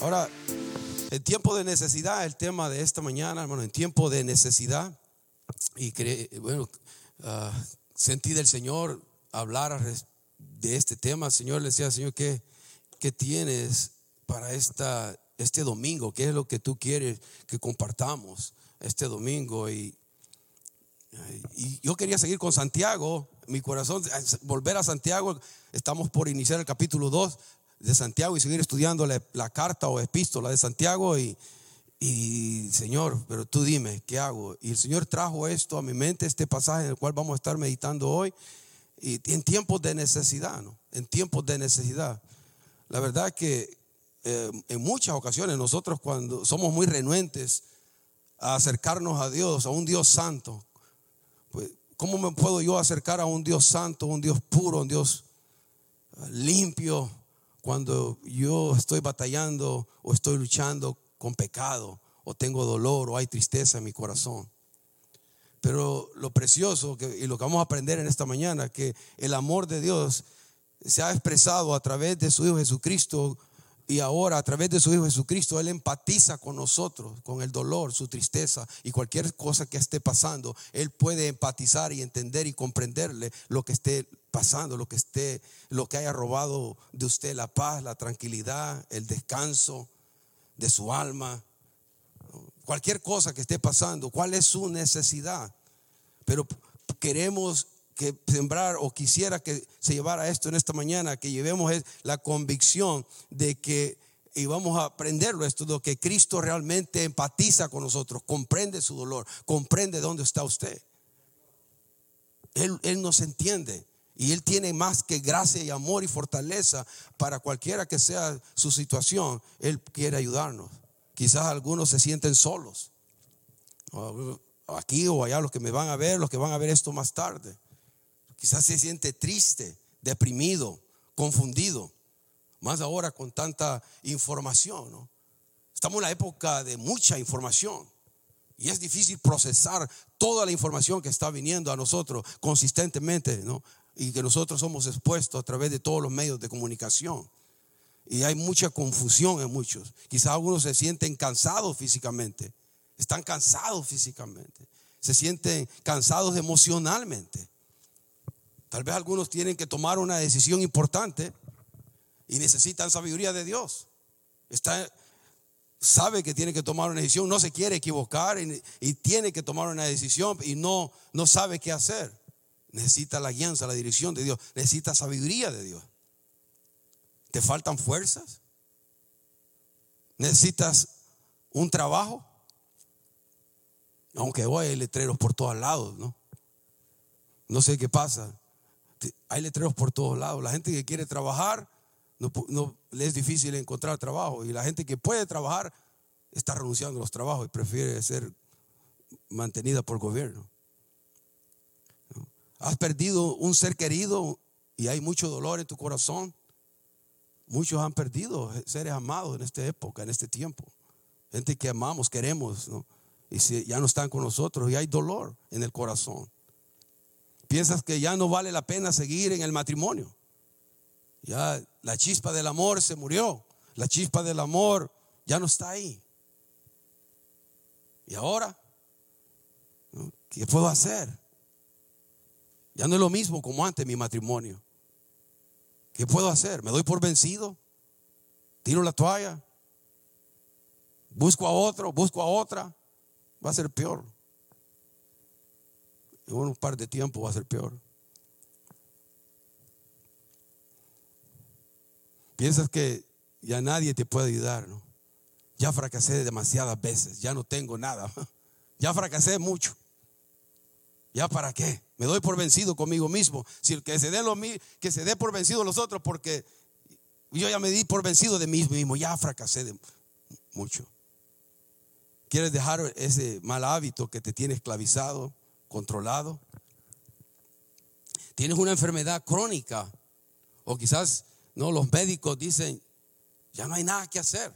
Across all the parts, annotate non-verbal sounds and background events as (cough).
Ahora, en tiempo de necesidad, el tema de esta mañana, hermano, en tiempo de necesidad, y bueno, uh, sentí del Señor hablar de este tema. Señor le decía, Señor, ¿qué, qué tienes para esta, este domingo? ¿Qué es lo que tú quieres que compartamos este domingo? Y, y yo quería seguir con Santiago, mi corazón, volver a Santiago. Estamos por iniciar el capítulo 2 de Santiago y seguir estudiando la, carta o epístola de Santiago y, y, Señor, pero tú dime, ¿qué hago? Y el Señor trajo esto a mi mente, este pasaje en el cual vamos a estar meditando hoy, y en tiempos de necesidad, ¿no? En tiempos de necesidad. La verdad que eh, en muchas ocasiones nosotros cuando somos muy renuentes a acercarnos a Dios, a un Dios santo, pues ¿cómo me puedo yo acercar a un Dios santo, un Dios puro, un Dios limpio, cuando yo estoy batallando o estoy luchando con pecado o tengo dolor o hay tristeza en mi corazón. Pero lo precioso y lo que vamos a aprender en esta mañana, que el amor de Dios se ha expresado a través de su Hijo Jesucristo y ahora a través de su Hijo Jesucristo, Él empatiza con nosotros, con el dolor, su tristeza y cualquier cosa que esté pasando. Él puede empatizar y entender y comprenderle lo que esté pasando, lo que esté, lo que haya robado de usted la paz, la tranquilidad, el descanso de su alma. Cualquier cosa que esté pasando, cuál es su necesidad. Pero queremos que sembrar o quisiera que se llevara esto en esta mañana, que llevemos la convicción de que y vamos a aprenderlo esto, de que Cristo realmente empatiza con nosotros, comprende su dolor, comprende dónde está usted. Él, él nos entiende y Él tiene más que gracia y amor y fortaleza para cualquiera que sea su situación. Él quiere ayudarnos. Quizás algunos se sienten solos. Aquí o allá los que me van a ver, los que van a ver esto más tarde. Quizás se siente triste, deprimido, confundido. Más ahora con tanta información. Estamos en la época de mucha información. Y es difícil procesar toda la información que está viniendo a nosotros consistentemente, ¿no? Y que nosotros somos expuestos a través de todos los medios de comunicación. Y hay mucha confusión en muchos. Quizás algunos se sienten cansados físicamente. Están cansados físicamente. Se sienten cansados emocionalmente. Tal vez algunos tienen que tomar una decisión importante y necesitan sabiduría de Dios. Está, sabe que tiene que tomar una decisión, no se quiere equivocar y, tiene que tomar una decisión y no, no sabe qué hacer. Necesita la guianza, la dirección de Dios, necesita sabiduría de Dios. ¿Te faltan fuerzas? ¿Necesitas un trabajo? Aunque hoy hay letreros por todos lados, ¿no? No sé qué pasa hay letreros por todos lados. La gente que quiere trabajar, no, le es difícil encontrar trabajo. Y la gente que puede trabajar está renunciando a los trabajos y prefiere ser mantenida por gobierno. Has perdido un ser querido y hay mucho dolor en tu corazón. Muchos han perdido seres amados en esta época, en este tiempo. Gente que amamos, queremos, y si ya no están con nosotros y hay dolor en el corazón. Piensas que ya no vale la pena seguir en el matrimonio. Ya la chispa del amor se murió. La chispa del amor ya no está ahí. ¿Y ahora? ¿Qué puedo hacer? Ya no es lo mismo como antes mi matrimonio. ¿Qué puedo hacer? ¿Me doy por vencido? ¿Tiro la toalla? ¿Busco a otro? ¿Busco a otra? Va a ser peor en un par de tiempo va a ser peor. Piensas que ya nadie te puede ayudar, ¿no? Ya fracasé demasiadas veces, ya no tengo nada. (laughs) Ya fracasé mucho. ¿Ya para qué? Me doy por vencido conmigo mismo. Si que se dé lo que se dé por vencido los otros, porque yo ya me di por vencido de mí mismo, ya fracasé de mucho. ¿Quieres dejar ese mal hábito que te tiene esclavizado? controlado. Tienes una enfermedad crónica o quizás no los médicos dicen, ya no hay nada que hacer.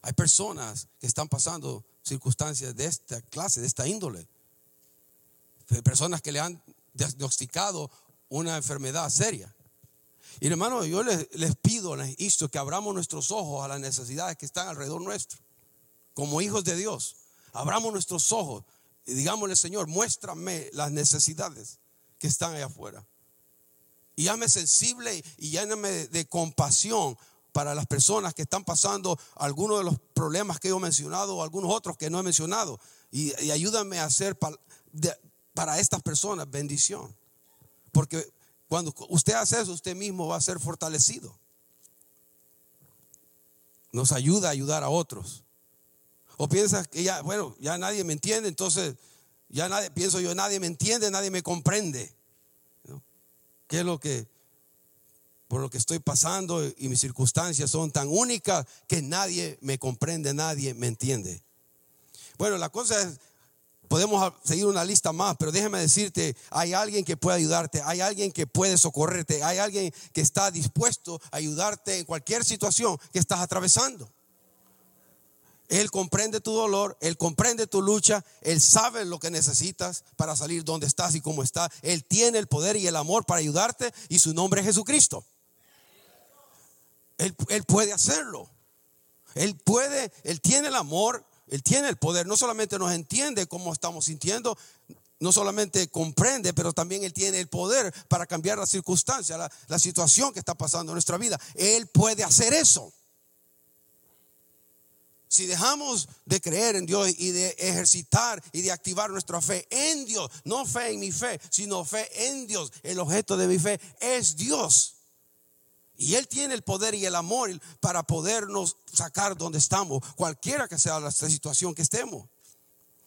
Hay personas que están pasando circunstancias de esta clase, de esta índole. Personas que le han diagnosticado una enfermedad seria. Y hermano, yo les, les pido, les que abramos nuestros ojos a las necesidades que están alrededor nuestro. Como hijos de Dios, abramos nuestros ojos y digámosle, Señor, muéstrame las necesidades que están allá afuera. Y hazme sensible y lléname de, compasión para las personas que están pasando algunos de los problemas que he mencionado o algunos otros que no he mencionado. Y, ayúdame a hacer para estas personas bendición. Porque cuando usted hace eso, usted mismo va a ser fortalecido. Nos ayuda a ayudar a otros. O piensas que ya, bueno, ya nadie me entiende, entonces ya nadie, pienso yo, nadie me entiende, nadie me comprende. ¿Qué es lo que, por lo que estoy pasando y mis circunstancias son tan únicas que nadie me comprende, nadie me entiende? Bueno, la cosa es, podemos seguir una lista más, pero déjeme decirte, hay alguien que puede ayudarte, hay alguien que puede socorrerte, hay alguien que está dispuesto a ayudarte en cualquier situación que estás atravesando. Él comprende tu dolor, Él comprende tu lucha, Él sabe lo que necesitas para salir donde estás y cómo estás. Él tiene el poder y el amor para ayudarte y su nombre es Jesucristo. Él, él puede hacerlo. Él puede, Él tiene el amor, Él tiene el poder. No solamente nos entiende cómo estamos sintiendo, no solamente comprende, pero también Él tiene el poder para cambiar la circunstancia, la, la situación que está pasando en nuestra vida. Él puede hacer eso. Si dejamos de creer en Dios y de ejercitar y de activar nuestra fe en Dios, no fe en mi fe, sino fe en Dios, el objeto de mi fe es Dios. Y Él tiene el poder y el amor para podernos sacar donde estamos, cualquiera que sea la situación que estemos.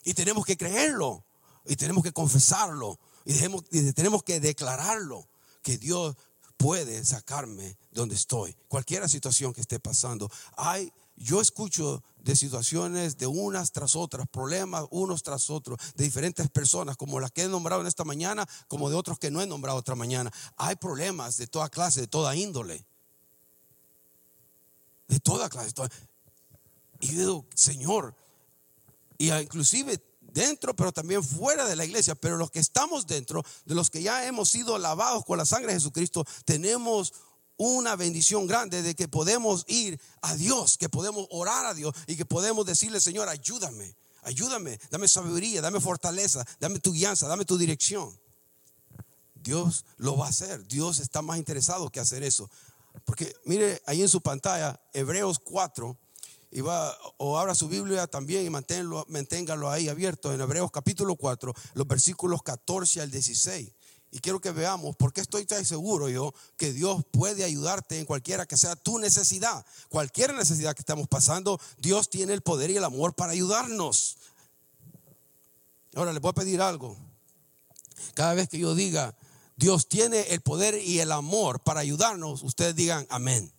Y tenemos que creerlo, y tenemos que confesarlo, y, y tenemos que declararlo, que Dios puede sacarme donde estoy, cualquier situación que esté pasando. Hay yo escucho de situaciones de unas tras otras, problemas unos tras otros, de diferentes personas, como las que he nombrado en esta mañana, como de otros que no he nombrado otra mañana. Hay problemas de toda clase, de toda índole. De toda clase. Y yo digo, Señor, y inclusive dentro, pero también fuera de la iglesia, pero los que estamos dentro, de los que ya hemos sido lavados con la sangre de Jesucristo, tenemos una bendición grande de que podemos ir a Dios, que podemos orar a Dios y que podemos decirle, Señor, ayúdame, ayúdame, dame sabiduría, dame fortaleza, dame tu guianza, dame tu dirección. Dios lo va a hacer, Dios está más interesado que hacer eso. Porque mire ahí en su pantalla, Hebreos 4, y va, o abra su Biblia también y manténlo, manténgalo ahí abierto en Hebreos capítulo 4, los versículos 14 al 16. Y quiero que veamos, porque estoy tan seguro yo que Dios puede ayudarte en cualquiera que sea tu necesidad. Cualquier necesidad que estamos pasando, Dios tiene el poder y el amor para ayudarnos. Ahora les voy a pedir algo. Cada vez que yo diga, Dios tiene el poder y el amor para ayudarnos, ustedes digan amén.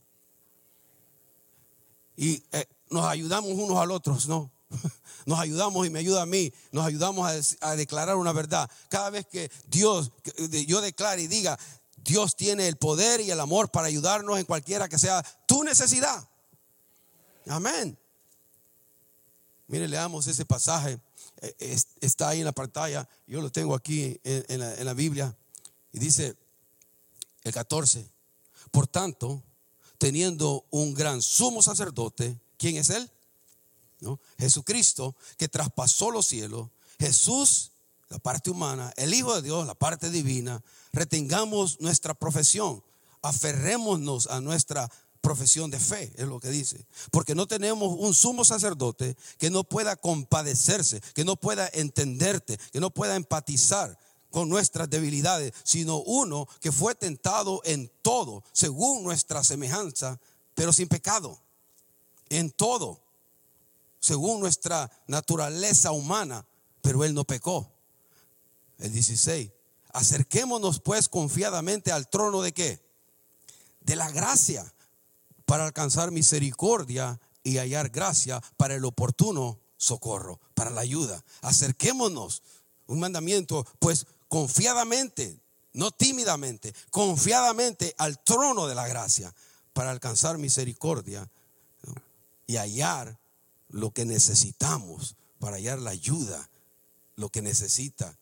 Y eh, nos ayudamos unos al otros, ¿no? (laughs) Nos ayudamos y me ayuda a mí. Nos ayudamos a, declarar una verdad. Cada vez que Dios, yo declare y diga, Dios tiene el poder y el amor para ayudarnos en cualquiera que sea tu necesidad. Amén. Mire, leamos ese pasaje. E, está ahí en la pantalla. Yo lo tengo aquí en, la, en la Biblia. Y dice el 14. Por tanto, teniendo un gran sumo sacerdote, ¿quién es él? Jesucristo que traspasó los cielos, Jesús, la parte humana, el Hijo de Dios, la parte divina, retengamos nuestra profesión, aferrémonos a nuestra profesión de fe, es lo que dice. Porque no tenemos un sumo sacerdote que no pueda compadecerse, que no pueda entenderte, que no pueda empatizar con nuestras debilidades, sino uno que fue tentado en todo, según nuestra semejanza, pero sin pecado. En todo según nuestra naturaleza humana, pero Él no pecó. El 16. Acerquémonos pues confiadamente al trono de qué? De la gracia para alcanzar misericordia y hallar gracia para el oportuno socorro, para la ayuda. Acerquémonos, un mandamiento, pues confiadamente, no tímidamente, confiadamente al trono de la gracia para alcanzar misericordia y hallar lo que necesitamos para hallar la ayuda, lo que necesita.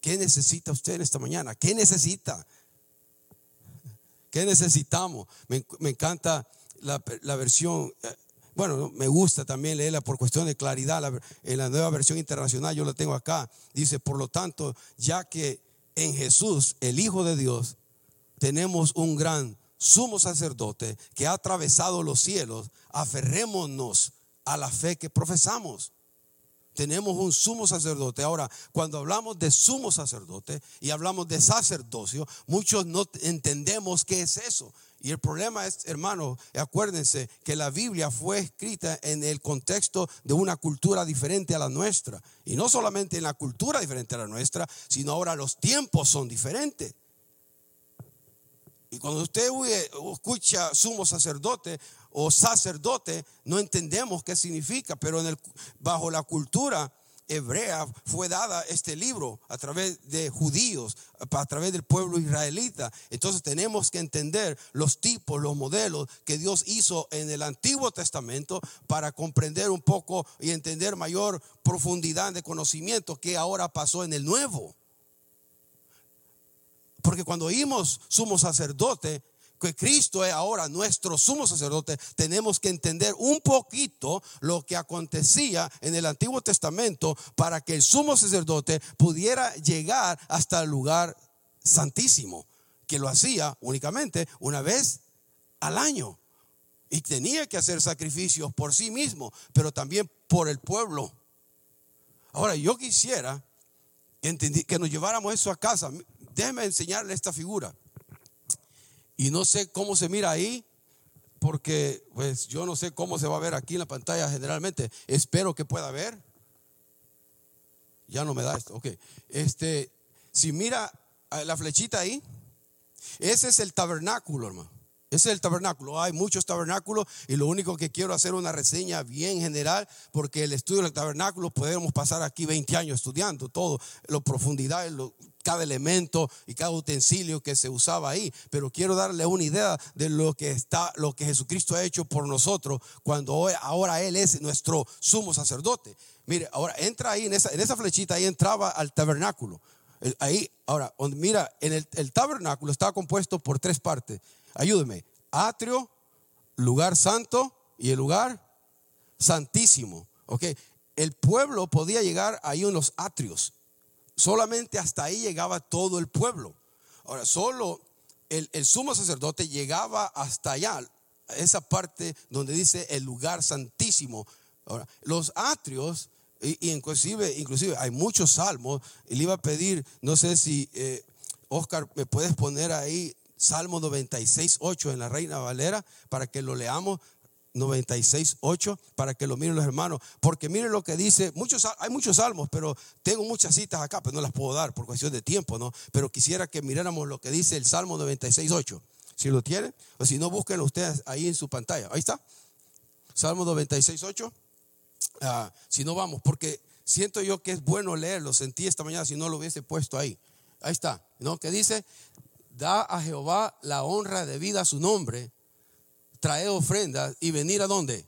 ¿Qué necesita usted en esta mañana? ¿Qué necesita? ¿Qué necesitamos? Me, encanta la, versión, eh, bueno, me gusta también leerla por cuestión de claridad. en la nueva versión internacional yo la tengo acá. Dice, por lo tanto, ya que en Jesús, el Hijo de Dios, tenemos un gran sumo sacerdote que ha atravesado los cielos, aferrémonos a la fe que profesamos. Tenemos un sumo sacerdote. Ahora, cuando hablamos de sumo sacerdote y hablamos de sacerdocio, muchos no entendemos qué es eso. Y el problema es, hermano, acuérdense que la Biblia fue escrita en el contexto de una cultura diferente a la nuestra. Y no solamente en la cultura diferente a la nuestra, sino ahora los tiempos son diferentes. Y cuando usted escucha sumo sacerdote o sacerdote, no entendemos qué significa, pero en el, bajo la cultura hebrea fue dada este libro a través de judíos, a través del pueblo israelita. Entonces tenemos que entender los tipos, los modelos que Dios hizo en el Antiguo Testamento para comprender un poco y entender mayor profundidad de conocimiento que ahora pasó en el Nuevo. Porque cuando oímos sumo sacerdote, que Cristo es ahora nuestro sumo sacerdote, tenemos que entender un poquito lo que acontecía en el Antiguo Testamento para que el sumo sacerdote pudiera llegar hasta el lugar santísimo, que lo hacía únicamente una vez al año. Y tenía que hacer sacrificios por sí mismo, pero también por el pueblo. Ahora, yo quisiera que nos lleváramos eso a casa déjeme enseñarle esta figura. Y no sé cómo se mira ahí, porque pues yo no sé cómo se va a ver aquí en la pantalla generalmente. Espero que pueda ver. Ya no me da esto. Ok. Este, si mira la flechita ahí, ese es el tabernáculo, hermano. Ese es el tabernáculo. Hay muchos tabernáculos y lo único que quiero hacer una reseña bien general, porque el estudio del tabernáculo podemos pasar aquí 20 años estudiando todo, la profundidad, lo, cada elemento y cada utensilio que se usaba ahí, pero quiero darle una idea de lo que está, lo que Jesucristo ha hecho por nosotros cuando ahora Él es nuestro sumo sacerdote. Mire, ahora entra ahí en esa, en esa flechita, ahí entraba al tabernáculo. Ahí, ahora, mira, en el, tabernáculo estaba compuesto por tres partes. Ayúdeme, atrio, lugar santo y el lugar santísimo. Ok, el pueblo podía llegar ahí en los atrios solamente hasta ahí llegaba todo el pueblo. Ahora, solo el, sumo sacerdote llegaba hasta allá, esa parte donde dice el lugar santísimo. Ahora, los atrios, y, inclusive, inclusive hay muchos salmos, y le iba a pedir, no sé si eh, Oscar me puedes poner ahí Salmo 96, 8 en la Reina Valera para que lo leamos. 96, 8, para que lo miren los hermanos. Porque miren lo que dice, muchos, hay muchos salmos, pero tengo muchas citas acá, pero no las puedo dar por cuestión de tiempo, ¿no? Pero quisiera que miráramos lo que dice el Salmo 96, 8. Si lo tienen, o si no, búsquenlo ustedes ahí en su pantalla. Ahí está. Salmo 96, 8. Ah, si no vamos, porque siento yo que es bueno leerlo. Sentí esta mañana si no lo hubiese puesto ahí. Ahí está, ¿no? Que dice, da a Jehová la honra debida a su nombre traer ofrendas y venir a dónde?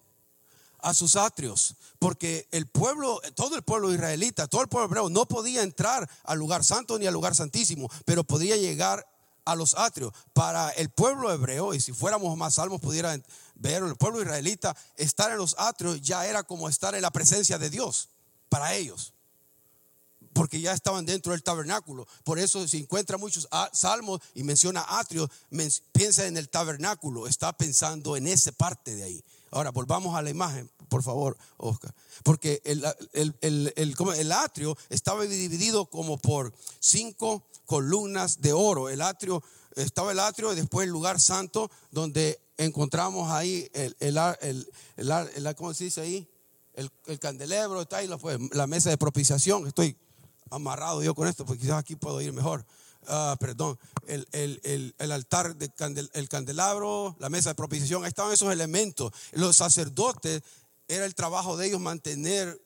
A sus atrios. Porque el pueblo, todo el pueblo israelita, todo el pueblo hebreo no podía entrar al lugar santo ni al lugar santísimo, pero podía llegar a los atrios. Para el pueblo hebreo, y si fuéramos más salmos, pudieran ver, el pueblo israelita, estar en los atrios ya era como estar en la presencia de Dios para ellos porque ya estaban dentro del tabernáculo. Por eso se encuentra muchos salmos y menciona atrio, piensa en el tabernáculo, está pensando en esa parte de ahí. Ahora, volvamos a la imagen, por favor, Oscar. Porque el, el, atrio estaba dividido como por cinco columnas de oro. El atrio, estaba el atrio y después el lugar santo donde encontramos ahí el, el, ¿cómo se dice ahí? El, candelebro, está ahí la, la mesa de propiciación. Estoy amarrado yo con esto, porque quizás aquí puedo ir mejor. Ah, perdón, el, altar, de el candelabro, la mesa de propiciación, ahí estaban esos elementos. Los sacerdotes, era el trabajo de ellos mantener,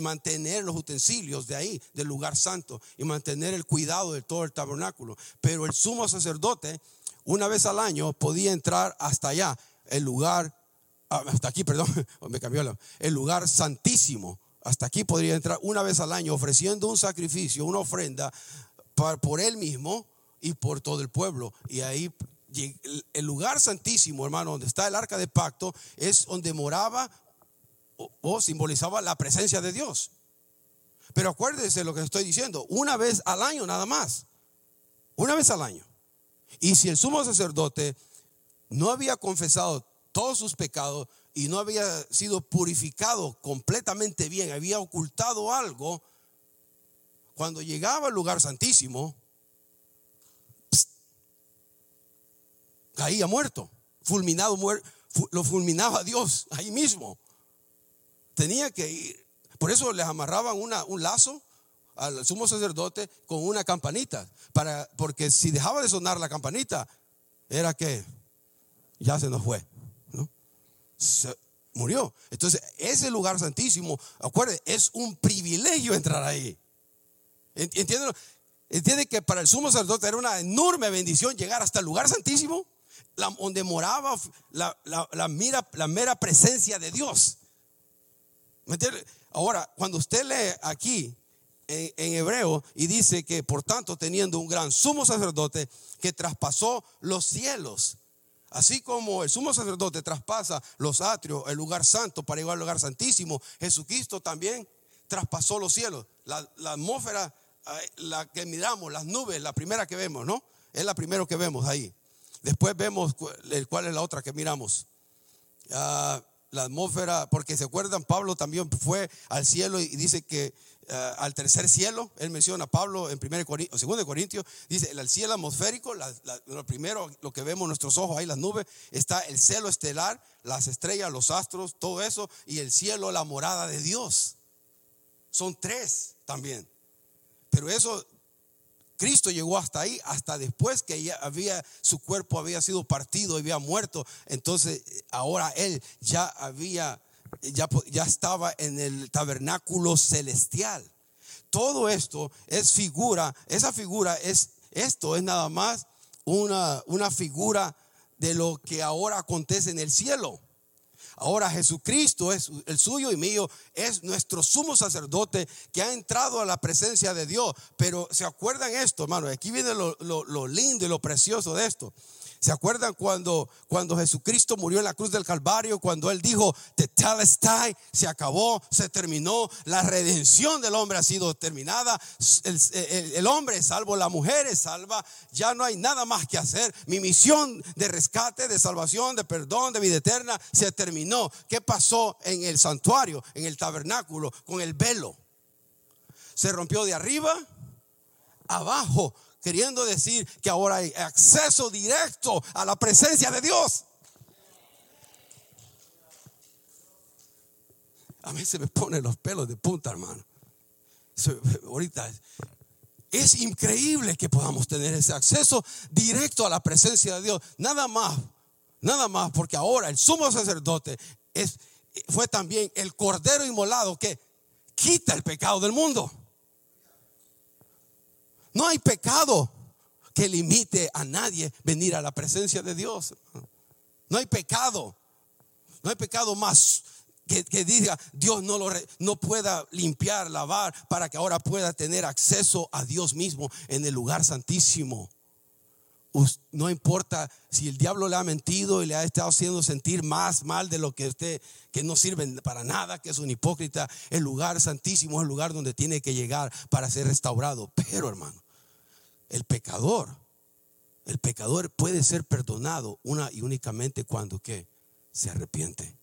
mantener los utensilios de ahí, del lugar santo, y mantener el cuidado de todo el tabernáculo. Pero el sumo sacerdote, una vez al año, podía entrar hasta allá, el lugar, ah, hasta aquí, perdón, (laughs) me cambió el lugar santísimo hasta aquí podría entrar una vez al año ofreciendo un sacrificio, una ofrenda por él mismo y por todo el pueblo. Y ahí el lugar santísimo, hermano, donde está el arca de pacto, es donde moraba o, simbolizaba la presencia de Dios. Pero acuérdese lo que estoy diciendo, una vez al año nada más, una vez al año. Y si el sumo sacerdote no había confesado todos sus pecados y no había sido purificado completamente bien, había ocultado algo, cuando llegaba al lugar santísimo, caía muerto, fulminado, lo fulminaba Dios ahí mismo. Tenía que ir. Por eso les amarraban un lazo al sumo sacerdote con una campanita. Para, porque si dejaba de sonar la campanita, era que ya se nos fue. Se murió. Entonces, ese lugar santísimo, acuérdense, es un privilegio entrar ahí. ¿Entienden? ¿Entiende que para el sumo sacerdote era una enorme bendición llegar hasta el lugar santísimo? donde moraba la, la, mira, la mera presencia de Dios. Ahora, cuando usted lee aquí en, en, hebreo y dice que por tanto teniendo un gran sumo sacerdote que traspasó los cielos, así como el sumo sacerdote traspasa los atrios, el lugar santo para llegar al lugar santísimo, Jesucristo también traspasó los cielos. La, atmósfera, eh, la que miramos, las nubes, la primera que vemos, ¿no? Es la primera que vemos ahí. Después vemos cuál es la otra que miramos. Ah, la atmósfera, porque se acuerdan, Pablo también fue al cielo y dice que ah, al tercer cielo, él menciona Pablo en 1 Corintios, 2 Corintios, dice el cielo atmosférico, lo primero, lo que vemos nuestros ojos ahí, las nubes, está el cielo estelar, las estrellas, los astros, todo eso, y el cielo, la morada de Dios. Son tres también. Pero eso Cristo llegó hasta ahí, hasta después que ya había, su cuerpo había sido partido, había muerto. Entonces, ahora Él ya había, ya, ya estaba en el tabernáculo celestial. Todo esto es figura, esa figura es, esto es nada más una, una figura de lo que ahora acontece en el cielo. Ahora Jesucristo es el suyo y mío, es nuestro sumo sacerdote que ha entrado a la presencia de Dios. Pero se acuerdan esto, hermano, aquí viene lo, lo lindo y lo precioso de esto. ¿Se acuerdan cuando, cuando Jesucristo murió en la cruz del Calvario? Cuando Él dijo, Tetelestai, se acabó, se terminó, la redención del hombre ha sido terminada, el, hombre es salvo, la mujer es salva, ya no hay nada más que hacer. Mi misión de rescate, de salvación, de perdón, de vida eterna, se terminó. ¿Qué pasó en el santuario, en el tabernáculo, con el velo? Se rompió de arriba abajo queriendo decir que ahora hay acceso directo a la presencia de Dios. A mí se me ponen los pelos de punta, hermano. Ahorita es increíble que podamos tener ese acceso directo a la presencia de Dios. Nada más, nada más, porque ahora el sumo sacerdote es, fue también el cordero inmolado que quita el pecado del mundo. No hay pecado que limite a nadie venir a la presencia de Dios. No hay pecado. No hay pecado más que, diga Dios no lo no pueda limpiar, lavar para que ahora pueda tener acceso a Dios mismo en el lugar santísimo. No importa si el diablo le ha mentido y le ha estado haciendo sentir más mal de lo que usted, que no sirve para nada, que es un hipócrita. El lugar santísimo es el lugar donde tiene que llegar para ser restaurado. Pero hermano, el pecador, el pecador puede ser perdonado una y únicamente cuando que se arrepiente.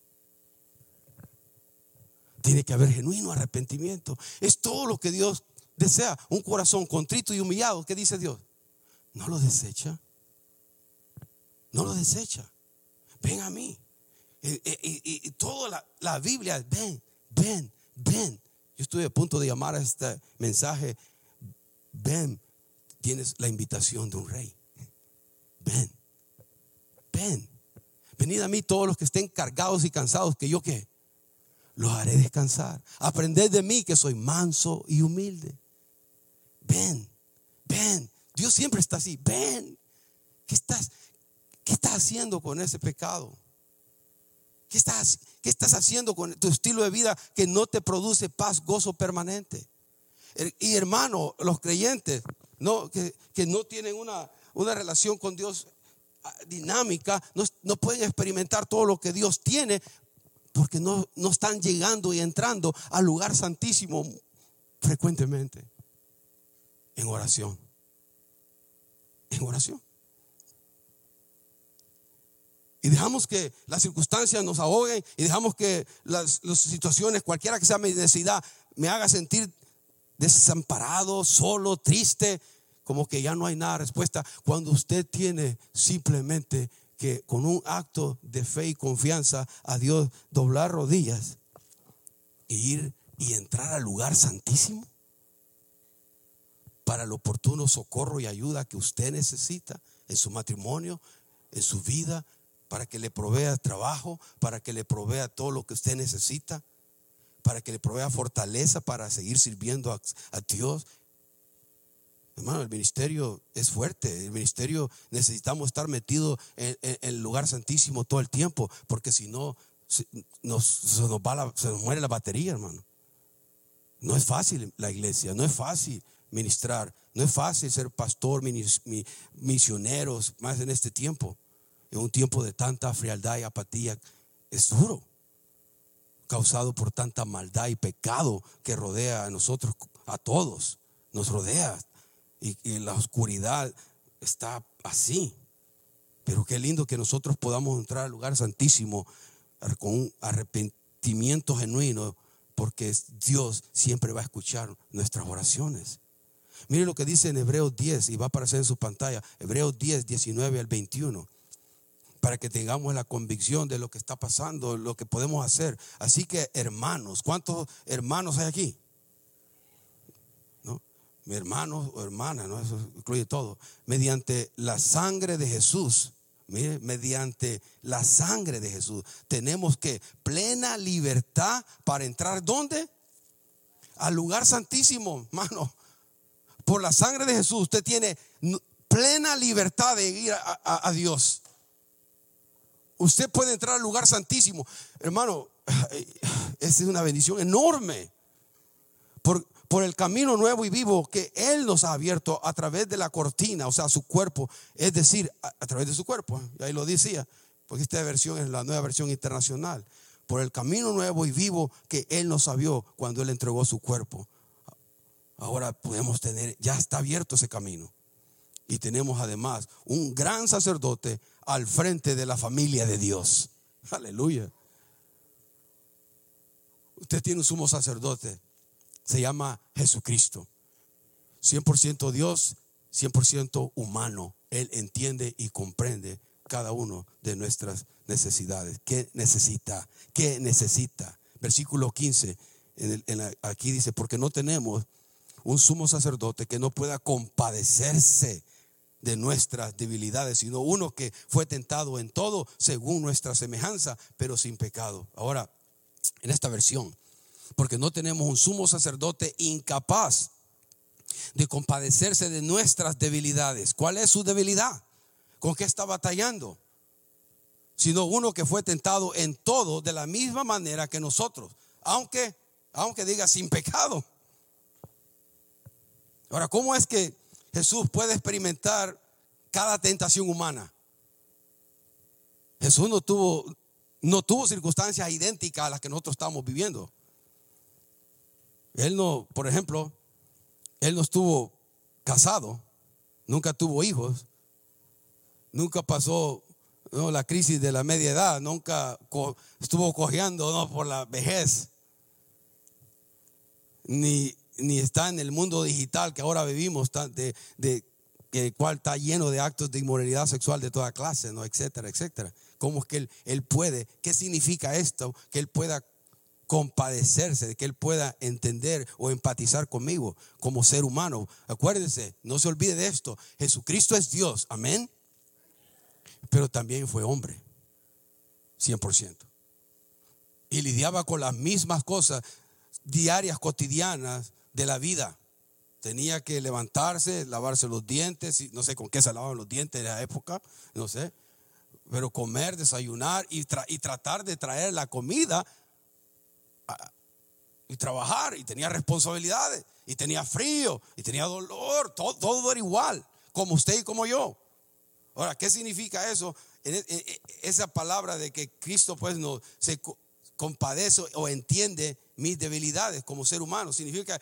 Tiene que haber genuino arrepentimiento. Es todo lo que Dios desea. Un corazón contrito y humillado. ¿Qué dice Dios? No lo desecha. No lo desecha. Ven a mí. Y, toda la, la, Biblia, ven, ven, ven. Yo estoy a punto de llamar a este mensaje, ven, tienes la invitación de un rey. Ven, ven. Venid a mí todos los que estén cargados y cansados, que yo qué? Los haré descansar. Aprended de mí que soy manso y humilde. Ven, ven. Dios siempre está así. Ven. ¿Qué estás, qué estás haciendo con ese pecado? ¿Qué estás, ¿Qué estás haciendo con tu estilo de vida que no te produce paz, gozo permanente? Y hermano, los creyentes, no, que, no tienen una, una relación con Dios dinámica, no, pueden experimentar todo lo que Dios tiene porque no, no están llegando y entrando al lugar santísimo frecuentemente en oración. En oración. Y dejamos que las circunstancias nos ahoguen y dejamos que las, las situaciones, cualquiera que sea mi necesidad, me haga sentir desamparado, solo, triste, como que ya no hay nada respuesta. Cuando usted tiene simplemente que con un acto de fe y confianza a Dios doblar rodillas e ir y entrar al lugar santísimo para el oportuno socorro y ayuda que usted necesita en su matrimonio, en su vida, para que le provea trabajo, para que le provea todo lo que usted necesita, para que le provea fortaleza para seguir sirviendo a, Dios. Hermano, el ministerio es fuerte. El ministerio necesitamos estar metidos en, el lugar santísimo todo el tiempo, porque si no, se nos, muere la batería, hermano. No es fácil la iglesia, no es fácil ministrar, no es fácil ser pastor, misioneros, más en este tiempo en un tiempo de tanta frialdad y apatía, es duro, causado por tanta maldad y pecado que rodea a nosotros, a todos, nos rodea. Y, la oscuridad está así. Pero qué lindo que nosotros podamos entrar al lugar santísimo con un arrepentimiento genuino, porque Dios siempre va a escuchar nuestras oraciones. Mire lo que dice en Hebreos 10, y va a aparecer en su pantalla, Hebreos 10, 19 al 21 para que tengamos la convicción de lo que está pasando, lo que podemos hacer. Así que hermanos, ¿cuántos hermanos hay aquí? ¿No? Mi hermano o hermana, ¿no? Eso incluye todo. Mediante la sangre de Jesús, mire, mediante la sangre de Jesús, tenemos que plena libertad para entrar ¿dónde? Al lugar santísimo, hermano. Por la sangre de Jesús, usted tiene plena libertad de ir a Dios. Usted puede entrar al lugar santísimo. Hermano, (sighs) esa es una bendición enorme. Por, por, el camino nuevo y vivo que Él nos ha abierto a través de la cortina, o sea, su cuerpo, es decir, a, través de su cuerpo. Y ahí lo decía, porque esta versión es la nueva versión internacional. Por el camino nuevo y vivo que Él nos abrió cuando Él entregó su cuerpo. Ahora podemos tener, ya está abierto ese camino. Y tenemos además un gran sacerdote al frente de la familia de Dios. Aleluya. Usted tiene un sumo sacerdote. Se llama Jesucristo. 100% Dios, 100% humano. Él entiende y comprende cada uno de nuestras necesidades. ¿Qué necesita? ¿Qué necesita? Versículo 15. aquí dice, porque no tenemos un sumo sacerdote que no pueda compadecerse de nuestras debilidades, sino uno que fue tentado en todo según nuestra semejanza, pero sin pecado. Ahora, en esta versión, porque no tenemos un sumo sacerdote incapaz de compadecerse de nuestras debilidades. ¿Cuál es su debilidad? ¿Con qué está batallando? Sino uno que fue tentado en todo de la misma manera que nosotros, aunque aunque diga sin pecado. Ahora, ¿cómo es que Jesús puede experimentar cada tentación humana. Jesús no tuvo, no tuvo circunstancias idénticas a las que nosotros estamos viviendo. Él no, por ejemplo, él no estuvo casado, nunca tuvo hijos, nunca pasó la crisis de la media edad, nunca estuvo cojeando ¿no? por la vejez, ni ni está en el mundo digital que ahora vivimos, de, de, el cual está lleno de actos de inmoralidad sexual de toda clase, ¿no? etcétera, etcétera. ¿Cómo es que él, él puede? ¿Qué significa esto? Que él pueda compadecerse, de que él pueda entender o empatizar conmigo como ser humano. Acuérdense, no se olvide de esto. Jesucristo es Dios, amén. Pero también fue hombre, 100%. Y lidiaba con las mismas cosas diarias, cotidianas de la vida. Tenía que levantarse, lavarse los dientes, no sé con qué se lavaban los dientes en la época, no sé, pero comer, desayunar y, y tratar de traer la comida y trabajar y tenía responsabilidades y tenía frío y tenía dolor, todo, era igual, como usted y como yo. Ahora, ¿qué significa eso? esa palabra de que Cristo pues no se compadece o entiende mis debilidades como ser humano. Significa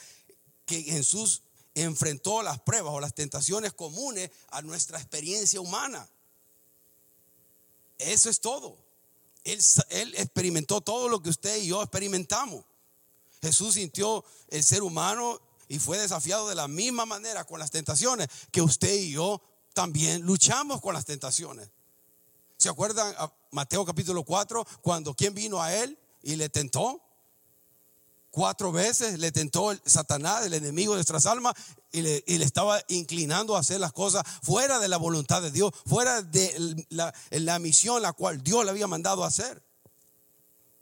Jesús enfrentó las pruebas o las tentaciones comunes a nuestra experiencia humana. Eso es todo. Él, él, experimentó todo lo que usted y yo experimentamos. Jesús sintió el ser humano y fue desafiado de la misma manera con las tentaciones que usted y yo también luchamos con las tentaciones. ¿Se acuerdan a Mateo capítulo 4 cuando quien vino a él y le tentó? Cuatro veces le tentó Satanás, el enemigo de nuestras almas, y le, estaba inclinando a hacer las cosas fuera de la voluntad de Dios, fuera de la, misión la cual Dios le había mandado hacer.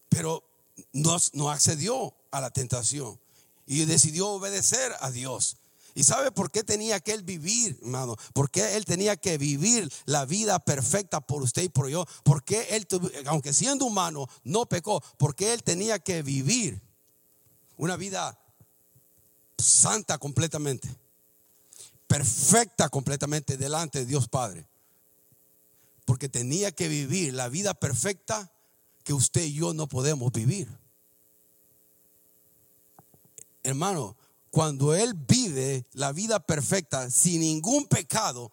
Pero no, no accedió a la tentación y decidió obedecer a Dios. ¿Y sabe por qué tenía que él vivir, hermano? ¿Por qué él tenía que vivir la vida perfecta por usted y por yo? ¿Por qué él, aunque siendo humano, no pecó? ¿Por qué él tenía que vivir una vida santa completamente? Perfecta completamente delante de Dios Padre. Porque tenía que vivir la vida perfecta que usted y yo no podemos vivir. Hermano, cuando Él vive la vida perfecta sin ningún pecado,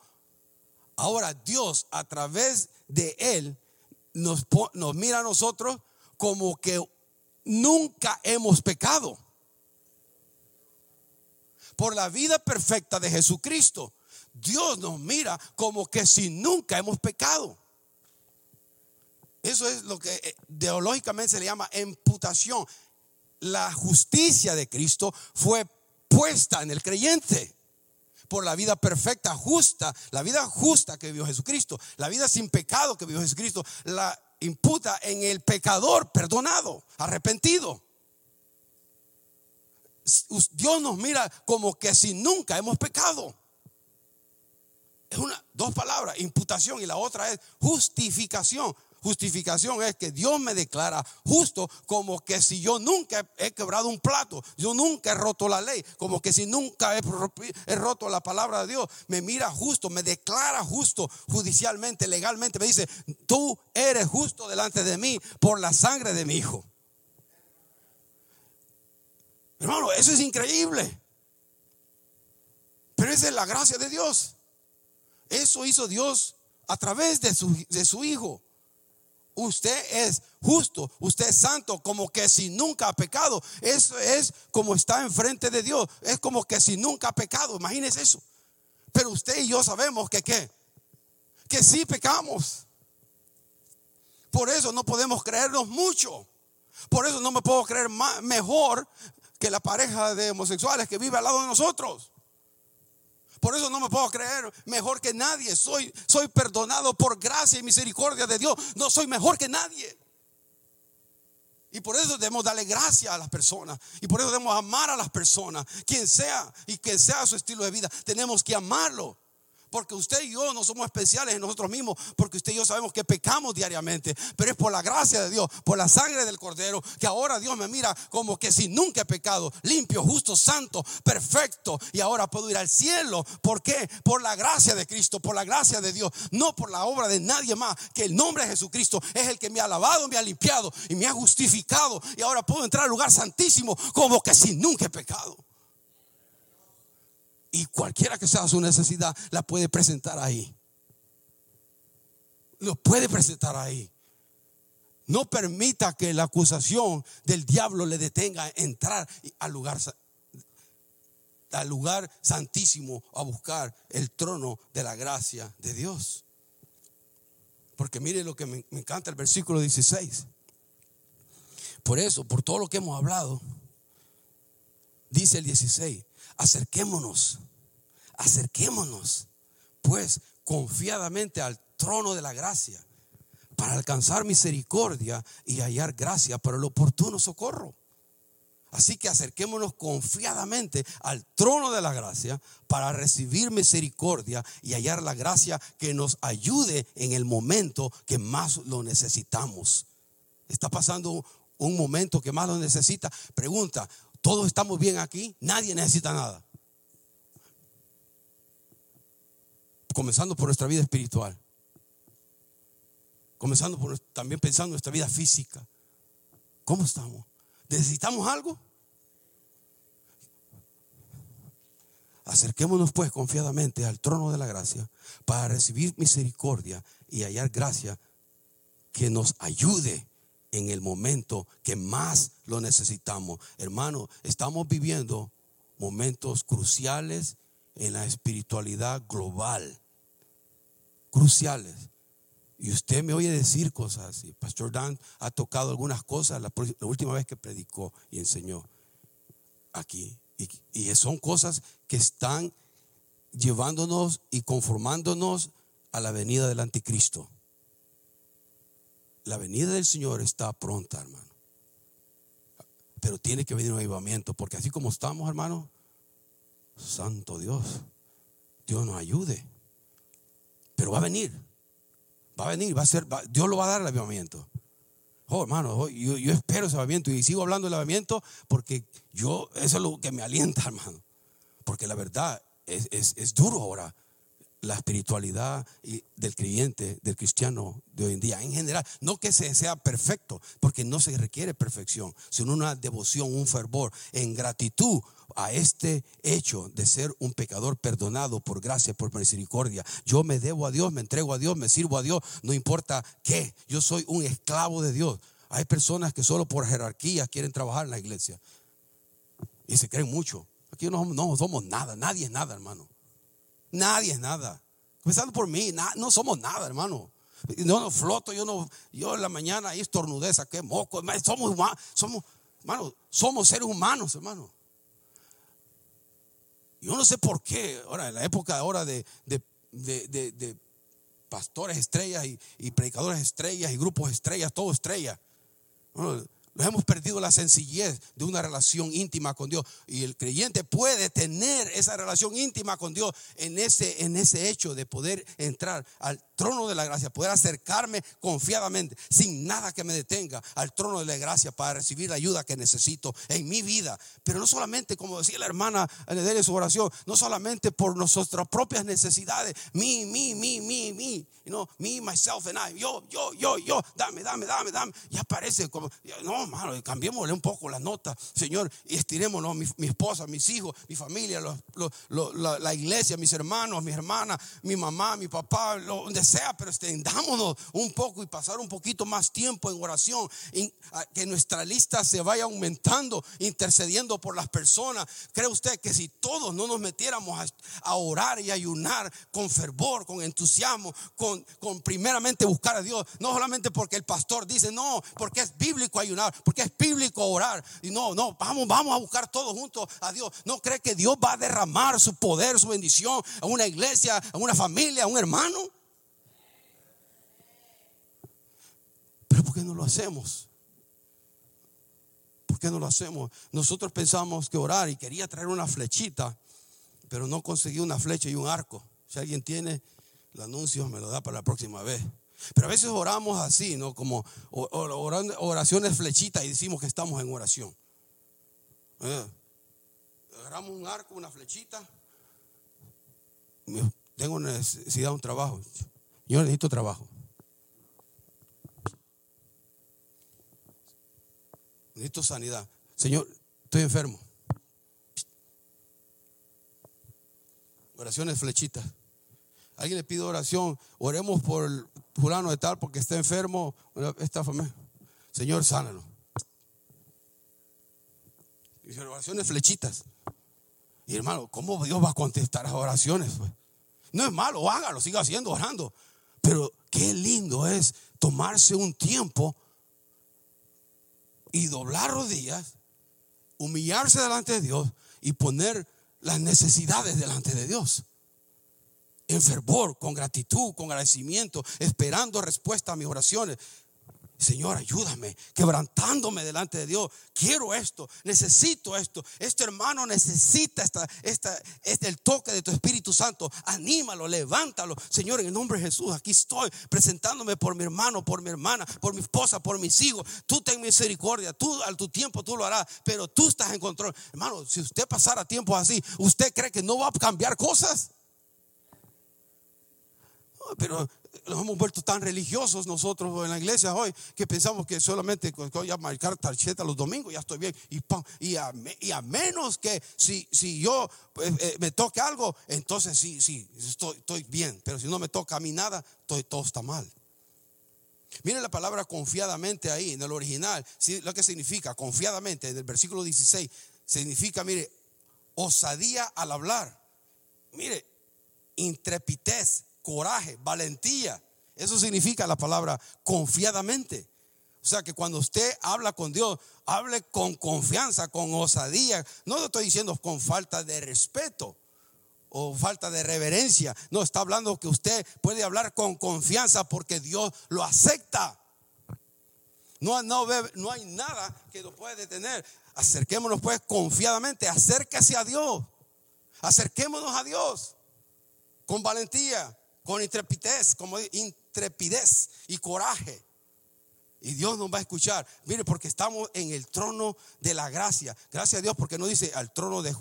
ahora Dios a través de Él nos, nos mira a nosotros como que nunca hemos pecado. Por la vida perfecta de Jesucristo, Dios nos mira como que si nunca hemos pecado. Eso es lo que eh, teológicamente se le llama imputación. La justicia de Cristo fue puesta en el creyente por la vida perfecta, justa, la vida justa que vivió Jesucristo, la vida sin pecado que vivió Jesucristo, la imputa en el pecador perdonado, arrepentido. Dios nos mira como que si nunca hemos pecado. Es una, dos palabras, imputación y la otra es justificación. Justificación es que Dios me declara justo como que si yo nunca he quebrado un plato, yo nunca he roto la ley, como que si nunca he, roto la palabra de Dios, me mira justo, me declara justo judicialmente, legalmente, me dice, tú eres justo delante de mí por la sangre de mi hijo. Hermano, eso es increíble. Pero esa es la gracia de Dios. Eso hizo Dios a través de su, de su hijo usted es justo, usted es santo, como que si nunca ha pecado. Eso es como está enfrente de Dios. Es como que si nunca ha pecado. Imagínese eso. Pero usted y yo sabemos que qué? Que sí pecamos. Por eso no podemos creernos mucho. Por eso no me puedo creer mejor que la pareja de homosexuales que vive al lado de nosotros. Por eso no me puedo creer mejor que nadie. Soy, soy perdonado por gracia y misericordia de Dios. No soy mejor que nadie. Y por eso debemos darle gracia a las personas. Y por eso debemos amar a las personas. Quien sea y que sea su estilo de vida. Tenemos que amarlo. Porque usted y yo no somos especiales en nosotros mismos, porque usted y yo sabemos que pecamos diariamente, pero es por la gracia de Dios, por la sangre del Cordero, que ahora Dios me mira como que si nunca he pecado, limpio, justo, santo, perfecto, y ahora puedo ir al cielo. ¿Por qué? Por la gracia de Cristo, por la gracia de Dios, no por la obra de nadie más, que el nombre de Jesucristo es el que me ha lavado, me ha limpiado y me ha justificado, y ahora puedo entrar al lugar santísimo como que si nunca he pecado. Y cualquiera que sea su necesidad, la puede presentar ahí. Lo puede presentar ahí. No permita que la acusación del diablo le detenga entrar al lugar, al lugar santísimo a buscar el trono de la gracia de Dios. Porque mire lo que me, me encanta el versículo 16. Por eso, por todo lo que hemos hablado, dice el 16, acerquémonos, acerquémonos, pues confiadamente al trono de la gracia para alcanzar misericordia y hallar gracia para el oportuno socorro. Así que acerquémonos confiadamente al trono de la gracia para recibir misericordia y hallar la gracia que nos ayude en el momento que más lo necesitamos. Está pasando un momento que más lo necesita. Pregunta, ¿todos estamos bien aquí? Nadie necesita nada. comenzando por nuestra vida espiritual. Comenzando por también pensando en nuestra vida física. ¿Cómo estamos? ¿Necesitamos algo? Acerquémonos pues confiadamente al trono de la gracia para recibir misericordia y hallar gracia que nos ayude en el momento que más lo necesitamos. Hermano, estamos viviendo momentos cruciales en la espiritualidad global. Cruciales. Y usted me oye decir cosas así. Pastor Dan ha tocado algunas cosas la, última vez que predicó y enseñó aquí. Y, son cosas que están llevándonos y conformándonos a la venida del anticristo. La venida del Señor está pronta, hermano. Pero tiene que venir un avivamiento, porque así como estamos, hermano, santo Dios, Dios nos ayude. Pero va a venir, va a venir, va a ser, Dios lo va a dar el avivamiento. Oh, hermano, oh, yo, espero ese lavamiento y sigo hablando del lavamiento porque yo, eso es lo que me alienta, (laughs) hermano. Porque la verdad es, es duro ahora la espiritualidad del creyente, del cristiano de hoy en día, en general. No que sea perfecto, porque no se requiere perfección, sino una devoción, un fervor en gratitud a este hecho de ser un pecador perdonado por gracia, por misericordia. Yo me debo a Dios, me entrego a Dios, me sirvo a Dios, no importa qué. Yo soy un esclavo de Dios. Hay personas que solo por jerarquía quieren trabajar en la iglesia y se creen mucho. Aquí no, no somos nada, nadie es nada, hermano. Nadie es nada. Empezando por mí, no somos nada, hermano. No, no floto, yo no, yo en la mañana ahí estornudez, qué moco. Somos somos, hermano, somos seres humanos, hermano. Yo no sé por qué, ahora en la época ahora de, de, de, pastores estrellas y, predicadores estrellas y grupos estrellas, todo estrella. Nos hemos perdido la sencillez de una relación íntima con Dios. Y el creyente puede tener esa relación íntima con Dios en ese, en ese hecho de poder entrar al trono de la gracia, poder acercarme confiadamente, sin nada que me detenga, al trono de la gracia para recibir la ayuda que necesito en mi vida. Pero no solamente, como decía la hermana en su oración, no solamente por nuestras propias necesidades, mi, mi, mi, mi, mi, know, me, myself and I, yo, yo, yo, yo, dame, dame, dame, dame. Ya parece como, no, hermano, cambiémosle un poco la nota, Señor, y estirémonos, mi, mi esposa, mis hijos, mi familia, la, iglesia, mis hermanos, mis hermanas, mi mamá, mi papá, donde sea, pero extendámonos un poco y pasar un poquito más tiempo en oración, que nuestra lista se vaya aumentando, intercediendo por las personas. ¿Cree usted que si todos no nos metiéramos a, orar y ayunar con fervor, con entusiasmo, con, con primeramente buscar a Dios, no solamente porque el pastor dice, no, porque es bíblico ayunar, porque es bíblico orar. Y no, no, vamos, vamos a buscar todos juntos a Dios. No cree que Dios va a derramar su poder, su bendición a una iglesia, a una familia, a un hermano. Pero ¿por qué no lo hacemos? ¿Por qué no lo hacemos? Nosotros pensamos que orar y quería traer una flechita, pero no conseguí una flecha y un arco. Si alguien tiene el anuncio, me lo da para la próxima vez. Pero a veces oramos así, ¿no? Como oraciones flechitas y decimos que estamos en oración. ¿Eh? Un arco, una flechita. Tengo necesidad de un trabajo. Yo necesito trabajo. Necesito sanidad. Señor, estoy enfermo. Oraciones flechitas. Alguien le pide oración, oremos por el fulano de tal porque está enfermo. Esta familia. Señor, sánalo. Oraciones flechitas. Y hermano, ¿cómo Dios va a contestar las oraciones? Pues? No es malo, hágalo, siga haciendo, orando. Pero qué lindo es tomarse un tiempo y doblar rodillas, humillarse delante de Dios y poner las necesidades delante de Dios en fervor, con gratitud, con agradecimiento, esperando respuesta a mis oraciones. Señor, ayúdame, quebrantándome delante de Dios. Quiero esto, necesito esto. Este hermano necesita esta, esta, este, el toque de tu Espíritu Santo. Anímalo, levántalo. Señor, en el nombre de Jesús, aquí estoy presentándome por mi hermano, por mi hermana, por mi esposa, por mis hijos. Tú ten misericordia, tú al tu tiempo tú lo harás, pero tú estás en control. Hermano, si usted pasara tiempo así, ¿usted cree que no va a cambiar cosas? Pero nos hemos vuelto tan religiosos nosotros en la iglesia hoy que pensamos que solamente voy a marcar tarjeta los domingos ya estoy bien. Y, y, a, menos que si, si yo eh, eh, me toque algo, entonces sí, sí, estoy, estoy bien. Pero si no me toca a mí nada, estoy, todo está mal. Miren la palabra confiadamente ahí en el original, lo que significa confiadamente en el versículo 16, significa, mire, osadía al hablar. Mire, intrepidez, coraje, valentía. Eso significa la palabra confiadamente. O sea que cuando usted habla con Dios, hable con confianza, con osadía. No lo estoy diciendo con falta de respeto o falta de reverencia. No, está hablando que usted puede hablar con confianza porque Dios lo acepta. No, no, no hay nada que lo pueda detener. Acerquémonos pues confiadamente, acérquese a Dios. Acerquémonos a Dios con valentía, con intrepidez, como intrepidez y coraje. Y Dios nos va a escuchar. Mire, porque estamos en el trono de la gracia. Gracias a Dios, porque no dice al trono de,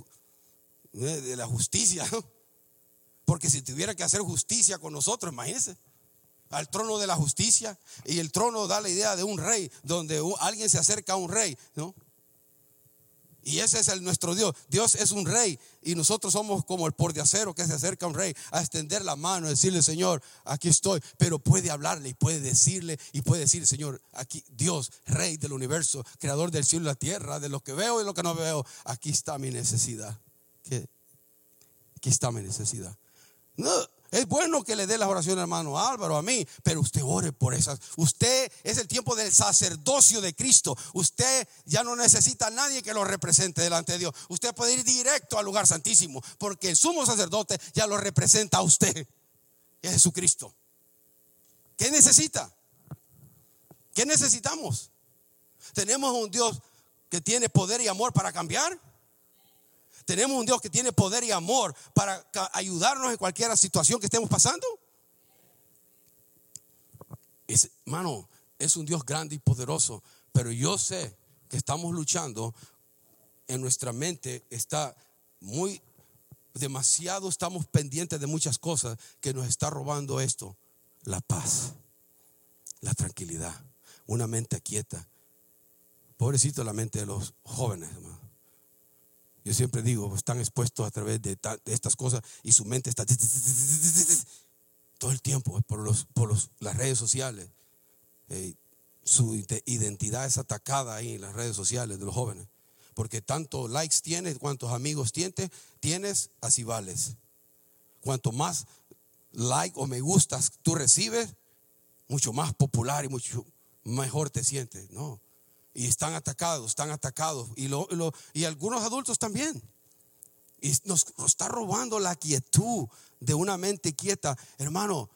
de la justicia. Porque si tuviera que hacer justicia con nosotros, imagínense. Al trono de la justicia. Y el trono da la idea de un rey, donde alguien se acerca a un rey, ¿no? Y ese es el nuestro Dios. Dios es un rey y nosotros somos como el por de acero que se acerca a un rey a extender la mano, decirle, Señor, aquí estoy. Pero puede hablarle y puede decirle y puede decir, Señor, aquí Dios, rey del universo, creador del cielo y la tierra, de lo que veo y lo que no veo, aquí está mi necesidad. Aquí está mi necesidad. No, es bueno que le dé las oraciones hermano Álvaro a mí, pero usted ore por esas. Usted es el tiempo del sacerdocio de Cristo. Usted ya no necesita a nadie que lo represente delante de Dios. Usted puede ir directo al lugar santísimo, porque el sumo sacerdote ya lo representa a usted. Es Jesucristo. ¿Qué necesita? ¿Qué necesitamos? Tenemos un Dios que tiene poder y amor para cambiar. Tenemos un Dios que tiene poder y amor para ayudarnos en cualquier situación que estemos pasando. Es, hermano, es un Dios grande y poderoso, pero yo sé que estamos luchando en nuestra mente está muy demasiado estamos pendientes de muchas cosas que nos está robando esto, la paz, la tranquilidad, una mente quieta. Pobrecito la mente de los jóvenes, hermano. Yo siempre digo, están expuestos a través de, estas cosas y su mente está (laughs) todo el tiempo por, los, por las redes sociales. Eh, su identidad es atacada ahí en las redes sociales de los jóvenes. Porque tanto likes tienes, cuantos amigos tienes, tienes, así vales. Cuanto más like o me gustas tú recibes, mucho más popular y mucho mejor te sientes. No, y están atacados, están atacados. Y, lo, y algunos adultos también. Y nos, está robando la quietud de una mente quieta. Hermano,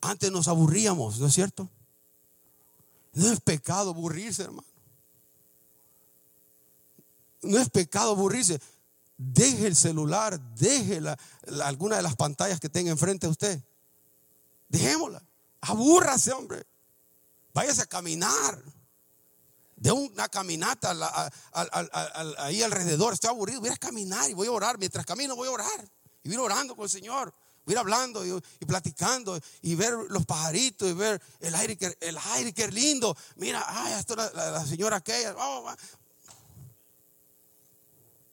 antes nos aburríamos, ¿no es cierto? No es pecado aburrirse, hermano. No es pecado aburrirse. Deje el celular, deje alguna de las pantallas que tenga enfrente a usted. Dejémosla. Abúrrase, hombre. Váyase a caminar de una caminata ahí alrededor. Estoy aburrido, voy a caminar y voy a orar. Mientras camino voy a orar. Y voy orando con el Señor. Voy a ir hablando y, platicando y ver los pajaritos y ver el aire que, el aire que lindo. Mira, ay, la, la, señora aquella. Oh,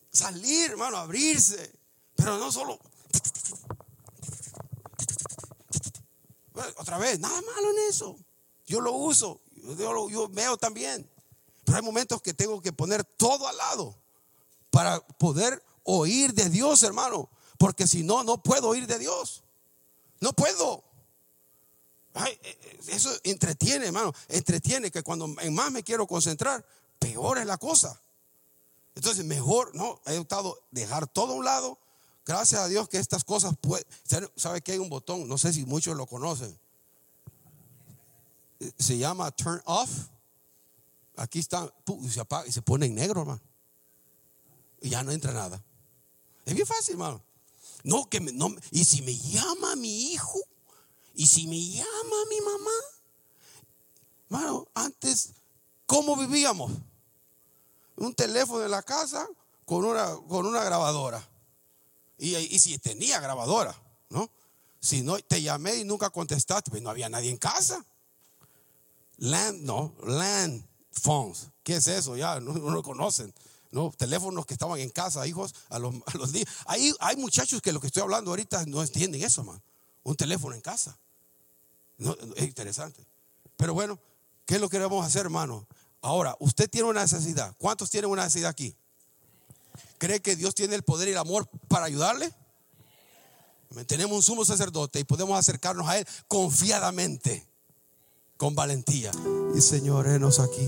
Salir, hermano, abrirse. Pero no solo. otra vez, nada malo en eso. Yo lo uso. Yo, yo veo también. Pero hay momentos que tengo que poner todo al lado para poder oír de Dios, hermano. Porque si no, no puedo oír de Dios. No puedo. Eh, eh, eso entretiene, hermano. Entretiene que cuando más me quiero concentrar, peor es la cosa. Entonces, mejor, no, he optado dejar todo a un lado. Gracias a Dios que estas cosas pueden. ¿Sabe que hay un botón? No sé si muchos lo conocen. Se llama turn off aquí está, y se apaga y se pone en negro, hermano. Y ya no entra nada. Es bien fácil, hermano. No, que no, y si me llama mi hijo, y si me llama mi mamá, hermano, antes, ¿cómo vivíamos? Un teléfono en la casa con una, con una grabadora. Y, y si tenía grabadora, ¿no? Si no, te llamé y nunca contestaste, pues no había nadie en casa. Land, no, land phones. ¿Qué es eso? Ya no, lo conocen. No, teléfonos que estaban en casa, hijos, a los, a los días. Hay, hay muchachos que lo que estoy hablando ahorita no entienden eso, man. Un teléfono en casa. No, es interesante. Pero bueno, ¿qué es lo que vamos a hacer, hermano? Ahora, usted tiene una necesidad. ¿Cuántos tienen una necesidad aquí? ¿Cree que Dios tiene el poder y el amor para ayudarle? Tenemos un sumo sacerdote y podemos acercarnos a Él confiadamente, con valentía. Y Señor, enos aquí.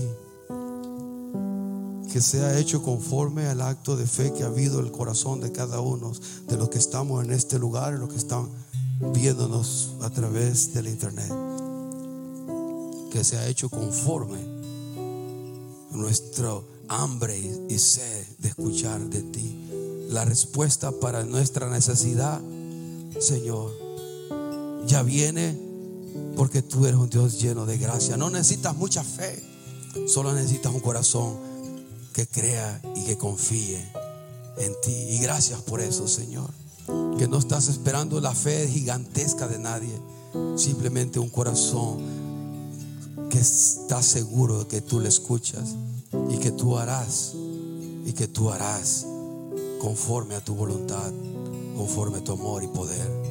Que sea hecho conforme al acto de fe que ha habido en el corazón de cada uno de los que estamos en este lugar y los que están viéndonos a través del internet. Que sea hecho conforme a nuestro hambre y sed de escuchar de ti. La respuesta para nuestra necesidad, Señor, ya viene porque tú eres un Dios lleno de gracia. No necesitas mucha fe, solo necesitas un corazón que crea y que confíe en ti. Y gracias por eso, Señor. Que no estás esperando la fe gigantesca de nadie, simplemente un corazón que está seguro de que tú le escuchas y que tú harás y que tú harás conforme a tu voluntad, conforme a tu amor y poder.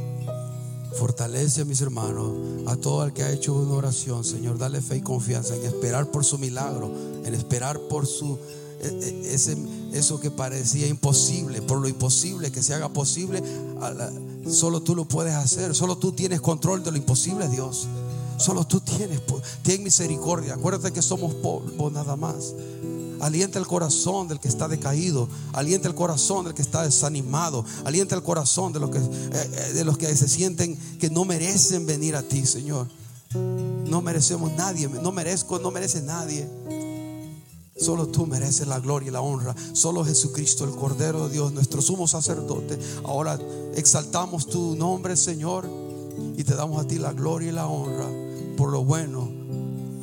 Fortalece a mis hermanos, a todo el que ha hecho una oración, Señor, dale fe y confianza en esperar por su milagro, en esperar por su e, e, ese, eso que parecía imposible, por lo imposible que se haga posible, solo tú lo puedes hacer, solo tú tienes control de lo imposible, Dios. Solo tú tienes, ten misericordia. Acuérdate que somos polvo nada más. Alienta el corazón del que está decaído. Alienta el corazón del que está desanimado. Alienta el corazón de los que, eh, eh, de los que se sienten que no merecen venir a ti, Señor. No merecemos nadie. No merezco, no merece nadie. Solo tú mereces la gloria y la honra. Solo Jesucristo, el Cordero de Dios, nuestro sumo sacerdote. Ahora exaltamos tu nombre, Señor, y te damos a ti la gloria y la honra por lo bueno,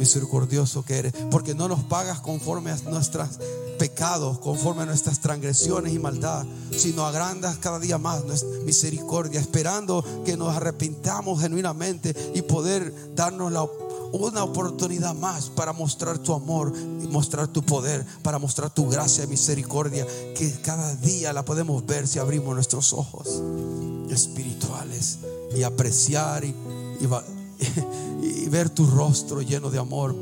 misericordioso que eres, porque no nos pagas conforme a nuestros pecados, conforme a nuestras transgresiones y maldad, sino agrandas cada día más nuestra misericordia, esperando que nos arrepintamos genuinamente y poder darnos una oportunidad más para mostrar tu amor y mostrar tu poder, para mostrar tu gracia y misericordia, que cada día la podemos ver si abrimos nuestros ojos espirituales y apreciar y (laughs) ver tu rostro lleno de amor.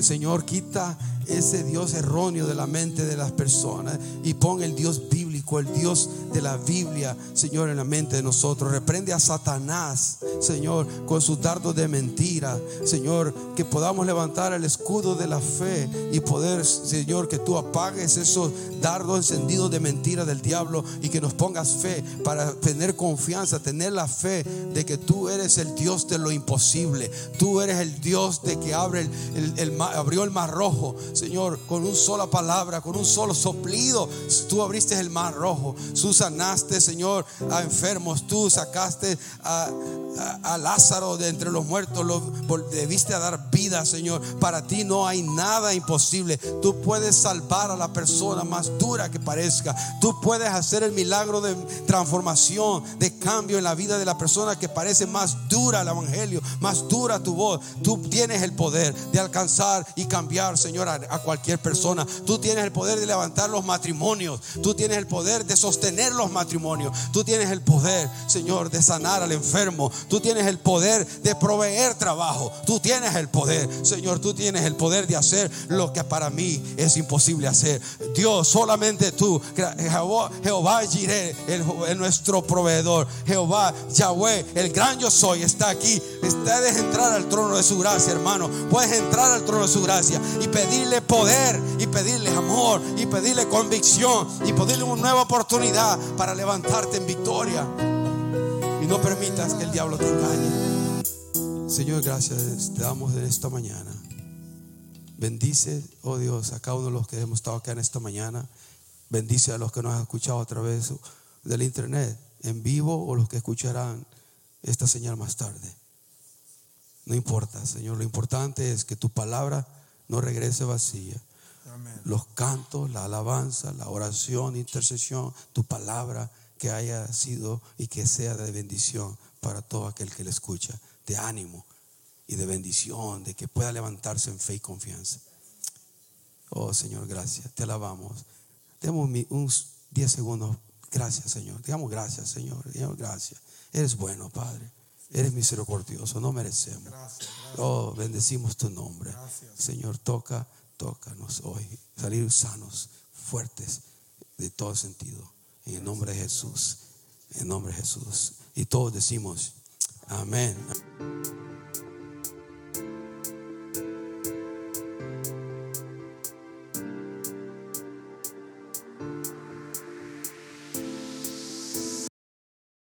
Señor, quita ese Dios erróneo de la mente de las personas y pon el Dios bíblico, el Dios de la Biblia, Señor, en la mente de nosotros. Reprende a Satanás, Señor, con sus dardos de mentira, Señor, que podamos levantar el escudo de la fe y poder, Señor, que tú apagues esos dardos encendidos de mentira del diablo y que nos pongas fe para tener confianza, tener la fe de que tú eres el Dios de lo imposible. Tú eres el Dios de que abre el, abrió el mar rojo. Señor, con una sola palabra, con un solo soplido, tú abriste el mar rojo. Tú sanaste, Señor, a enfermos. Tú sacaste a, Lázaro de entre los muertos. Lo debiste a dar vida, Señor. Para ti no hay nada imposible. Tú puedes salvar a la persona más dura que parezca. Tú puedes hacer el milagro de transformación, de cambio en la vida de la persona que parece más dura el evangelio, más dura tu voz. Tú tienes el poder de alcanzar y cambiar, Señor, cualquier persona. Tú tienes el poder de levantar los matrimonios. Tú tienes el poder de sostener los matrimonios. Tú tienes el poder, Señor, de sanar al enfermo. Tú tienes el poder de proveer trabajo. Tú tienes el poder, Señor. Tú tienes el poder de hacer lo que para mí es imposible hacer. Dios, solamente tú, Jehová, Jireh, el, nuestro proveedor. Jehová, Yahweh, el gran yo soy, está aquí. Puedes entrar al trono de su gracia, hermano. Puedes entrar al trono de su gracia y pedirle poder y pedirle amor y pedirle convicción y pedirle una nueva oportunidad para levantarte en victoria. Y no permitas que el diablo te engañe. Señor, gracias te damos en esta mañana. Bendice, oh Dios, a cada uno de los que hemos estado acá en esta mañana. Bendice a los que nos han escuchado a través del internet, en vivo o los que escucharán esta señal más tarde. No importa, Señor, lo importante es que tu palabra no regrese vacía. Los cantos, la alabanza, la oración, intercesión, tu palabra que haya sido y que sea de bendición para todo aquel que le escucha, de ánimo y de bendición, de que pueda levantarse en fe y confianza. Oh Señor, gracias, te alabamos. Demos unos 10 segundos. Gracias, Señor. Digamos gracias, Señor. Digamos gracias. Eres bueno, Padre. Eres misericordioso. No merecemos. Oh, bendecimos tu nombre. Señor, toca, tócanos hoy. Salir sanos, fuertes, de todo sentido. En el nombre de Jesús. En el nombre de Jesús. Y todos decimos, amén.